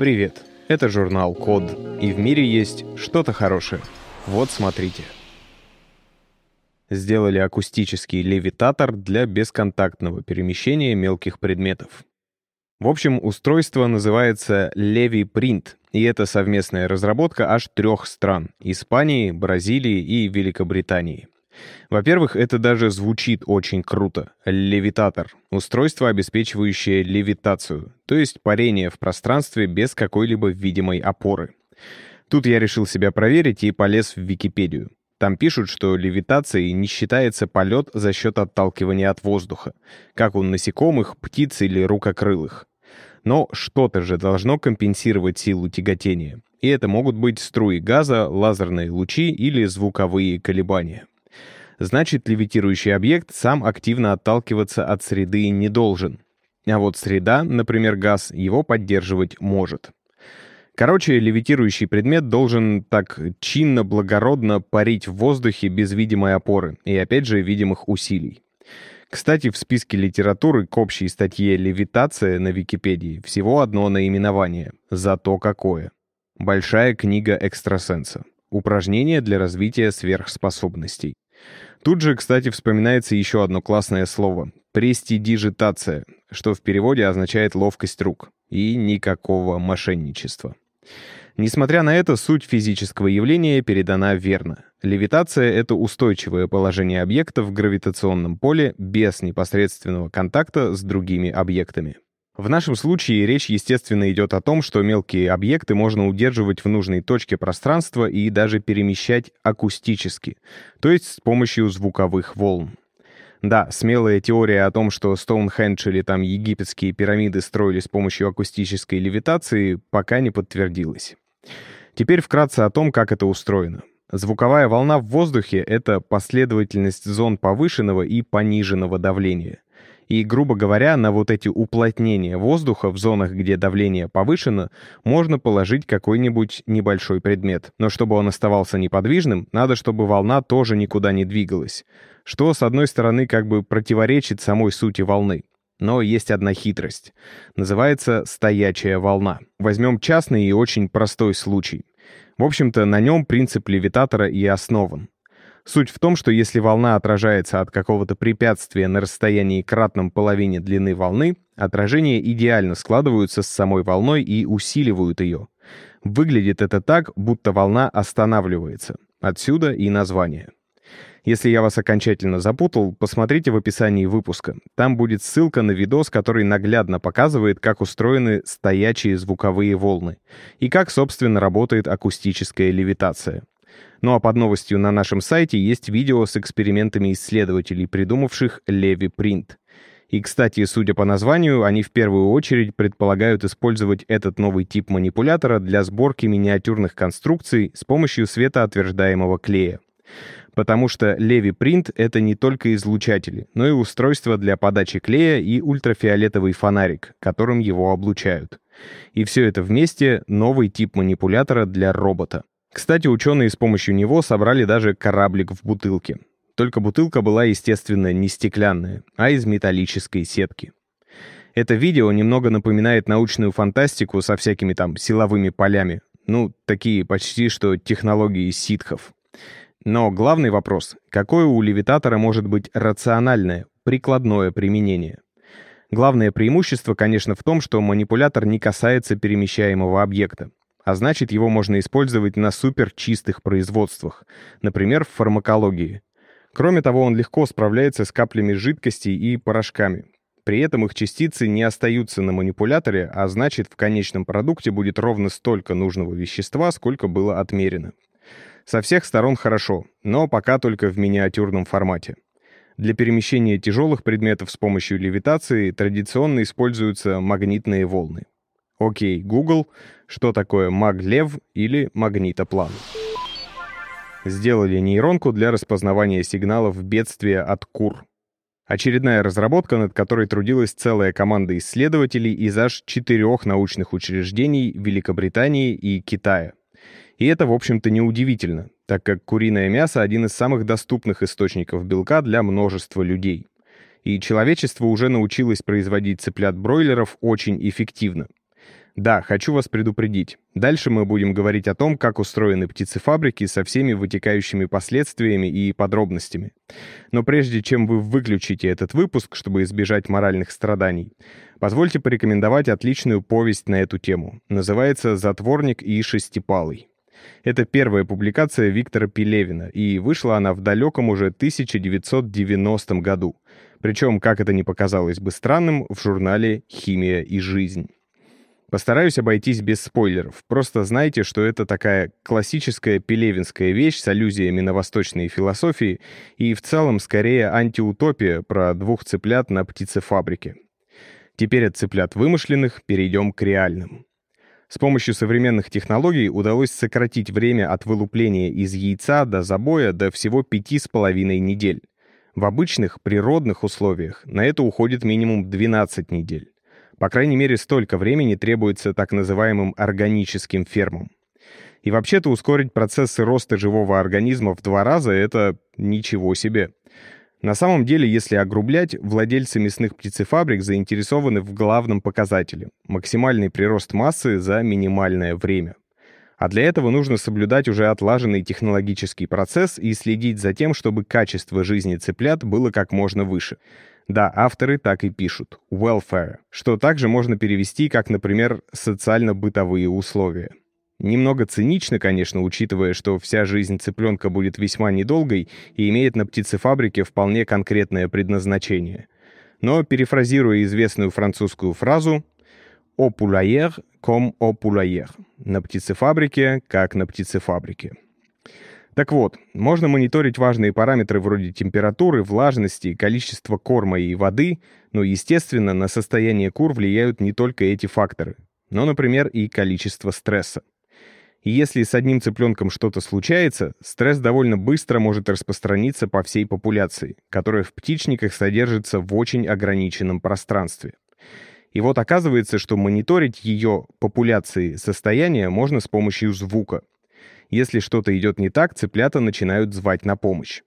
Привет, это журнал Код, и в мире есть что-то хорошее. Вот смотрите. Сделали акустический левитатор для бесконтактного перемещения мелких предметов. В общем, устройство называется Levi Print, и это совместная разработка аж трех стран — Испании, Бразилии и Великобритании. Во-первых, это даже звучит очень круто. Левитатор — устройство, обеспечивающее левитацию, то есть парение в пространстве без какой-либо видимой опоры. Тут я решил себя проверить и полез в Википедию. Там пишут, что левитацией не считается полет за счет отталкивания от воздуха, как у насекомых, птиц или рукокрылых. Но что-то же должно компенсировать силу тяготения. И это могут быть струи газа, лазерные лучи или звуковые колебания значит левитирующий объект сам активно отталкиваться от среды не должен. А вот среда, например, газ, его поддерживать может. Короче, левитирующий предмет должен так чинно, благородно парить в воздухе без видимой опоры и, опять же, видимых усилий. Кстати, в списке литературы к общей статье «Левитация» на Википедии всего одно наименование. Зато какое. Большая книга экстрасенса. Упражнение для развития сверхспособностей. Тут же, кстати, вспоминается еще одно классное слово — престидижитация, что в переводе означает ловкость рук, и никакого мошенничества. Несмотря на это, суть физического явления передана верно. Левитация — это устойчивое положение объекта в гравитационном поле без непосредственного контакта с другими объектами. В нашем случае речь, естественно, идет о том, что мелкие объекты можно удерживать в нужной точке пространства и даже перемещать акустически, то есть с помощью звуковых волн. Да, смелая теория о том, что Стоунхендж или там египетские пирамиды строили с помощью акустической левитации, пока не подтвердилась. Теперь вкратце о том, как это устроено. Звуковая волна в воздухе — это последовательность зон повышенного и пониженного давления. И, грубо говоря, на вот эти уплотнения воздуха в зонах, где давление повышено, можно положить какой-нибудь небольшой предмет. Но чтобы он оставался неподвижным, надо, чтобы волна тоже никуда не двигалась. Что, с одной стороны, как бы противоречит самой сути волны. Но есть одна хитрость. Называется «стоячая волна». Возьмем частный и очень простой случай. В общем-то, на нем принцип левитатора и основан. Суть в том, что если волна отражается от какого-то препятствия на расстоянии кратном половине длины волны, отражения идеально складываются с самой волной и усиливают ее. Выглядит это так, будто волна останавливается. Отсюда и название. Если я вас окончательно запутал, посмотрите в описании выпуска. Там будет ссылка на видос, который наглядно показывает, как устроены стоячие звуковые волны и как, собственно, работает акустическая левитация. Ну а под новостью на нашем сайте есть видео с экспериментами исследователей, придумавших Леви Принт. И, кстати, судя по названию, они в первую очередь предполагают использовать этот новый тип манипулятора для сборки миниатюрных конструкций с помощью светоотверждаемого клея. Потому что Levi Print — это не только излучатели, но и устройство для подачи клея и ультрафиолетовый фонарик, которым его облучают. И все это вместе — новый тип манипулятора для робота. Кстати, ученые с помощью него собрали даже кораблик в бутылке. Только бутылка была, естественно, не стеклянная, а из металлической сетки. Это видео немного напоминает научную фантастику со всякими там силовыми полями. Ну, такие почти что технологии ситхов. Но главный вопрос — какое у левитатора может быть рациональное, прикладное применение? Главное преимущество, конечно, в том, что манипулятор не касается перемещаемого объекта а значит его можно использовать на суперчистых производствах, например, в фармакологии. Кроме того, он легко справляется с каплями жидкостей и порошками. При этом их частицы не остаются на манипуляторе, а значит в конечном продукте будет ровно столько нужного вещества, сколько было отмерено. Со всех сторон хорошо, но пока только в миниатюрном формате. Для перемещения тяжелых предметов с помощью левитации традиционно используются магнитные волны. Окей, Google, что такое маглев или магнитоплан? Сделали нейронку для распознавания сигналов бедствия от кур. Очередная разработка, над которой трудилась целая команда исследователей из аж четырех научных учреждений Великобритании и Китая. И это, в общем-то, неудивительно, так как куриное мясо — один из самых доступных источников белка для множества людей. И человечество уже научилось производить цыплят-бройлеров очень эффективно — Да, хочу вас предупредить. Дальше мы будем говорить о том, как устроены птицефабрики со всеми вытекающими последствиями и подробностями. Но прежде чем вы выключите этот выпуск, чтобы избежать моральных страданий, позвольте порекомендовать отличную повесть на эту тему. Называется «Затворник и шестипалый». Это первая публикация Виктора Пелевина, и вышла она в далеком уже 1990 году. Причем, как это не показалось бы странным, в журнале «Химия и жизнь». Постараюсь обойтись без спойлеров. Просто знайте, что это такая классическая пелевинская вещь с аллюзиями на восточные философии и в целом скорее антиутопия про двух цыплят на птицефабрике. Теперь от цыплят вымышленных перейдем к реальным. С помощью современных технологий удалось сократить время от вылупления из яйца до забоя до всего пяти с половиной недель. В обычных природных условиях на это уходит минимум 12 недель. По крайней мере, столько времени требуется так называемым органическим фермам. И вообще-то ускорить процессы роста живого организма в два раза — это ничего себе. На самом деле, если огрублять, владельцы мясных птицефабрик заинтересованы в главном показателе — максимальный прирост массы за минимальное время. А для этого нужно соблюдать уже отлаженный технологический процесс и следить за тем, чтобы качество жизни цыплят было как можно выше — да, авторы так и пишут. Welfare, что также можно перевести как, например, социально-бытовые условия. Немного цинично, конечно, учитывая, что вся жизнь цыпленка будет весьма недолгой и имеет на птицефабрике вполне конкретное предназначение. Но, перефразируя известную французскую фразу «au poulailler comme au poulailler» — «на птицефабрике, как на птицефабрике». Так вот, можно мониторить важные параметры вроде температуры, влажности, количества корма и воды, но, естественно, на состояние кур влияют не только эти факторы, но, например, и количество стресса. И если с одним цыпленком что-то случается, стресс довольно быстро может распространиться по всей популяции, которая в птичниках содержится в очень ограниченном пространстве. И вот оказывается, что мониторить ее популяции состояние можно с помощью звука. Если что-то идет не так, цыплята начинают звать на помощь.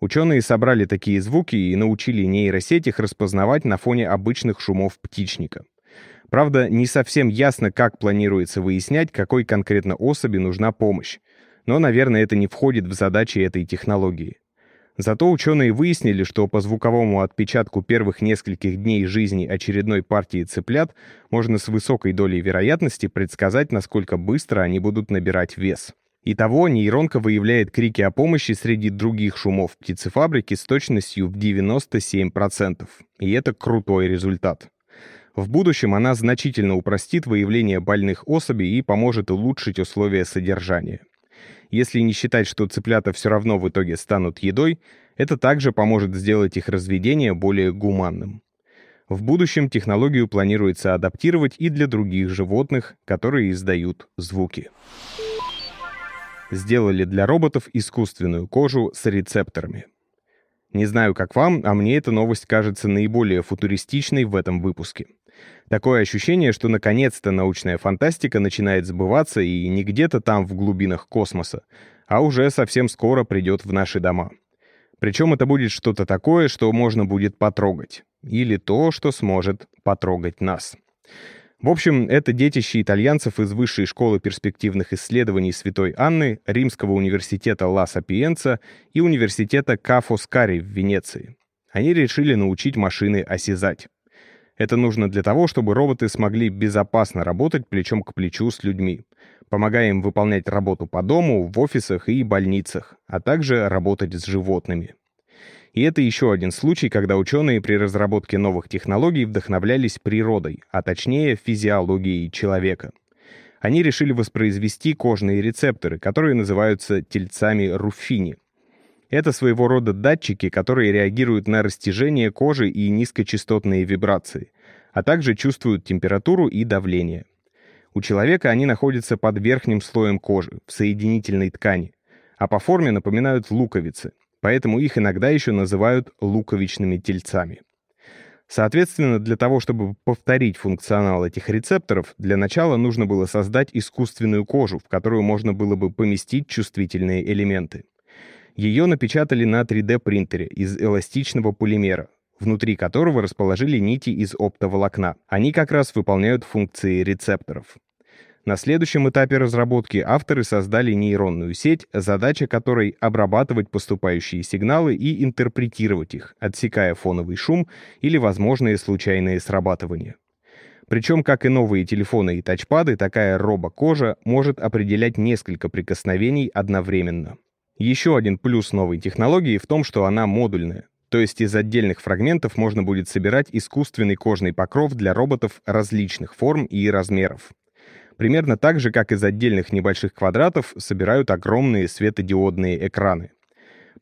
Ученые собрали такие звуки и научили нейросеть их распознавать на фоне обычных шумов птичника. Правда, не совсем ясно, как планируется выяснять, какой конкретно особи нужна помощь. Но, наверное, это не входит в задачи этой технологии. Зато ученые выяснили, что по звуковому отпечатку первых нескольких дней жизни очередной партии цыплят можно с высокой долей вероятности предсказать, насколько быстро они будут набирать вес. Итого нейронка выявляет крики о помощи среди других шумов птицефабрики с точностью в 97%. И это крутой результат. В будущем она значительно упростит выявление больных особей и поможет улучшить условия содержания. Если не считать, что цыплята все равно в итоге станут едой, это также поможет сделать их разведение более гуманным. В будущем технологию планируется адаптировать и для других животных, которые издают звуки сделали для роботов искусственную кожу с рецепторами. Не знаю, как вам, а мне эта новость кажется наиболее футуристичной в этом выпуске. Такое ощущение, что наконец-то научная фантастика начинает сбываться и не где-то там в глубинах космоса, а уже совсем скоро придет в наши дома. Причем это будет что-то такое, что можно будет потрогать. Или то, что сможет потрогать нас. В общем, это детище итальянцев из Высшей школы перспективных исследований Святой Анны, Римского университета Ла Сапиенца и университета Ка Фоскари в Венеции. Они решили научить машины осязать. Это нужно для того, чтобы роботы смогли безопасно работать плечом к плечу с людьми, помогая им выполнять работу по дому, в офисах и больницах, а также работать с животными. И это еще один случай, когда ученые при разработке новых технологий вдохновлялись природой, а точнее физиологией человека. Они решили воспроизвести кожные рецепторы, которые называются тельцами Руффини. Это своего рода датчики, которые реагируют на растяжение кожи и низкочастотные вибрации, а также чувствуют температуру и давление. У человека они находятся под верхним слоем кожи, в соединительной ткани, а по форме напоминают луковицы поэтому их иногда еще называют луковичными тельцами. Соответственно, для того, чтобы повторить функционал этих рецепторов, для начала нужно было создать искусственную кожу, в которую можно было бы поместить чувствительные элементы. Ее напечатали на 3D-принтере из эластичного полимера. внутри которого расположили нити из оптоволокна. Они как раз выполняют функции рецепторов. На следующем этапе разработки авторы создали нейронную сеть, задача которой — обрабатывать поступающие сигналы и интерпретировать их, отсекая фоновый шум или возможные случайные срабатывания. Причем, как и новые телефоны и тачпады, такая робокожа может определять несколько прикосновений одновременно. Еще один плюс новой технологии в том, что она модульная. То есть из отдельных фрагментов можно будет собирать искусственный кожный покров для роботов различных форм и размеров. Примерно так же, как из отдельных небольших квадратов собирают огромные светодиодные экраны.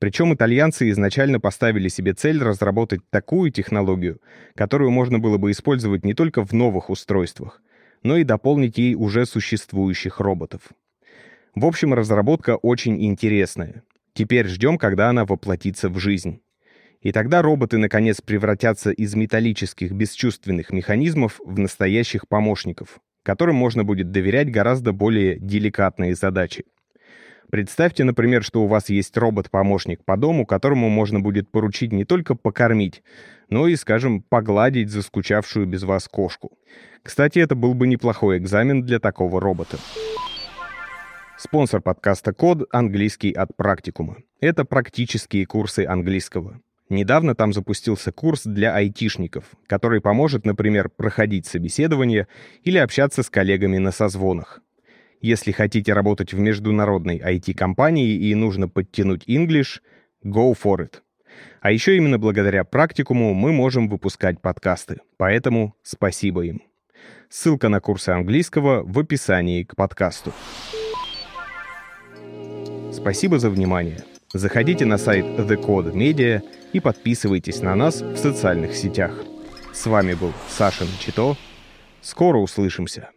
Причем итальянцы изначально поставили себе цель разработать такую технологию, которую можно было бы использовать не только в новых устройствах, но и дополнить ей уже существующих роботов. В общем, разработка очень интересная. Теперь ждем, когда она воплотится в жизнь. И тогда роботы, наконец, превратятся из металлических бесчувственных механизмов в настоящих помощников, которым можно будет доверять гораздо более деликатные задачи. Представьте, например, что у вас есть робот-помощник по дому, которому можно будет поручить не только покормить, но и, скажем, погладить заскучавшую без вас кошку. Кстати, это был бы неплохой экзамен для такого робота. Спонсор подкаста «Код» — английский от практикума. Это практические курсы английского. Недавно там запустился курс для айтишников, который поможет, например, проходить собеседование или общаться с коллегами на созвонах. Если хотите работать в международной IT-компании и нужно подтянуть English, go for it. А еще именно благодаря практикуму мы можем выпускать подкасты, поэтому спасибо им. Ссылка на курсы английского в описании к подкасту. Спасибо за внимание. Заходите на сайт The Code Media и подписывайтесь на нас в социальных сетях. С вами был Саша Чито. Скоро услышимся.